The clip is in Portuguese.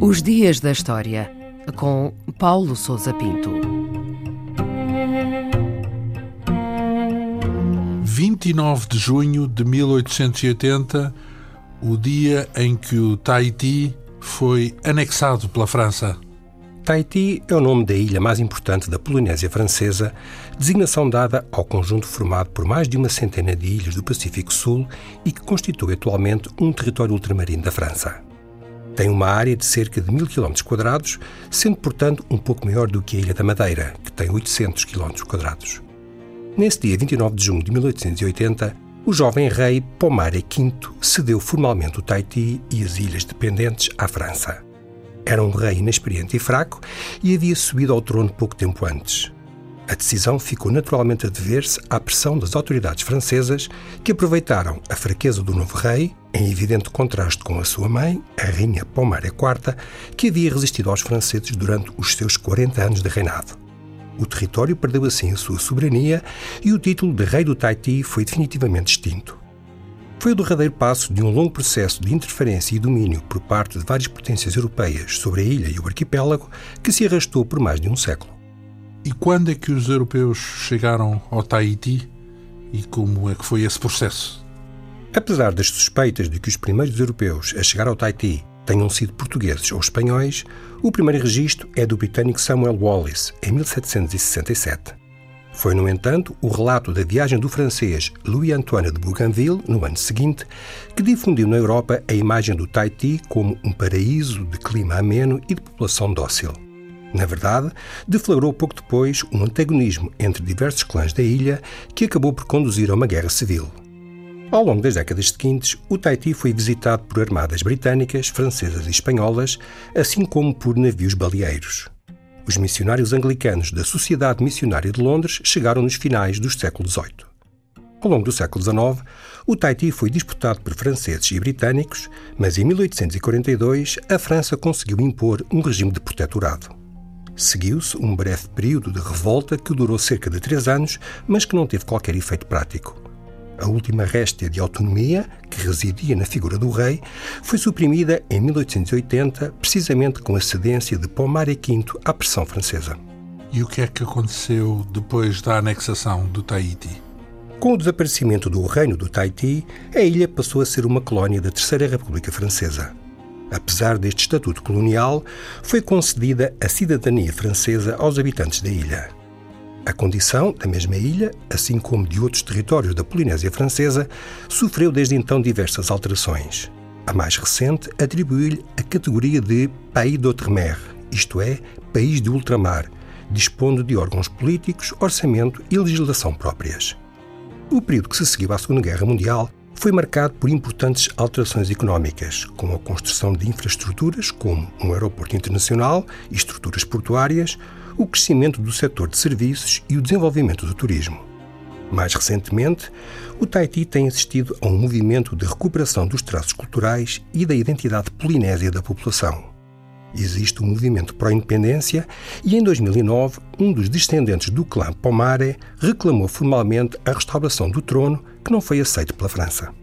Os Dias da História, com Paulo Souza Pinto. 29 de junho de 1880, o dia em que o Tahiti foi anexado pela França. Tahiti é o nome da ilha mais importante da Polinésia Francesa, designação dada ao conjunto formado por mais de uma centena de ilhas do Pacífico Sul e que constitui atualmente um território ultramarino da França. Tem uma área de cerca de 1000 km, sendo, portanto, um pouco maior do que a Ilha da Madeira, que tem 800 km. Nesse dia 29 de junho de 1880, o jovem rei Pomare V cedeu formalmente o Tahiti e as ilhas dependentes à França. Era um rei inexperiente e fraco e havia subido ao trono pouco tempo antes. A decisão ficou naturalmente a dever-se à pressão das autoridades francesas, que aproveitaram a fraqueza do novo rei, em evidente contraste com a sua mãe, a rainha Pomária IV, que havia resistido aos franceses durante os seus 40 anos de reinado. O território perdeu assim a sua soberania e o título de Rei do Tahiti foi definitivamente extinto. Foi o derradeiro passo de um longo processo de interferência e domínio por parte de várias potências europeias sobre a ilha e o arquipélago que se arrastou por mais de um século. E quando é que os europeus chegaram ao Tahiti e como é que foi esse processo? Apesar das suspeitas de que os primeiros europeus a chegar ao Tahiti tenham sido portugueses ou espanhóis, o primeiro registro é do britânico Samuel Wallis, em 1767. Foi, no entanto, o relato da viagem do francês Louis-Antoine de Bougainville, no ano seguinte, que difundiu na Europa a imagem do Tahiti como um paraíso de clima ameno e de população dócil. Na verdade, deflagrou pouco depois um antagonismo entre diversos clãs da ilha que acabou por conduzir a uma guerra civil. Ao longo das décadas seguintes, o Tahiti foi visitado por armadas britânicas, francesas e espanholas, assim como por navios baleeiros. Os missionários anglicanos da Sociedade Missionária de Londres chegaram nos finais do século XVIII. Ao longo do século XIX, o Tahiti foi disputado por franceses e britânicos, mas em 1842 a França conseguiu impor um regime de protetorado. Seguiu-se um breve período de revolta que durou cerca de três anos, mas que não teve qualquer efeito prático. A última réstia de autonomia, que residia na figura do rei, foi suprimida em 1880, precisamente com a cedência de Pomare V à pressão francesa. E o que é que aconteceu depois da anexação do Tahiti? Com o desaparecimento do Reino do Tahiti, a ilha passou a ser uma colónia da Terceira República Francesa. Apesar deste estatuto colonial, foi concedida a cidadania francesa aos habitantes da ilha. A condição da mesma ilha, assim como de outros territórios da Polinésia Francesa, sofreu desde então diversas alterações. A mais recente atribuiu-lhe a categoria de Pays d'Outre-mer, isto é, país de ultramar, dispondo de órgãos políticos, orçamento e legislação próprias. O período que se seguiu à Segunda Guerra Mundial foi marcado por importantes alterações económicas, com a construção de infraestruturas como um aeroporto internacional e estruturas portuárias, o crescimento do setor de serviços e o desenvolvimento do turismo. Mais recentemente, o Tahiti tem assistido a um movimento de recuperação dos traços culturais e da identidade polinésia da população. Existe um movimento pró-independência e, em 2009, um dos descendentes do clã Pomare reclamou formalmente a restauração do trono que não foi aceito pela França.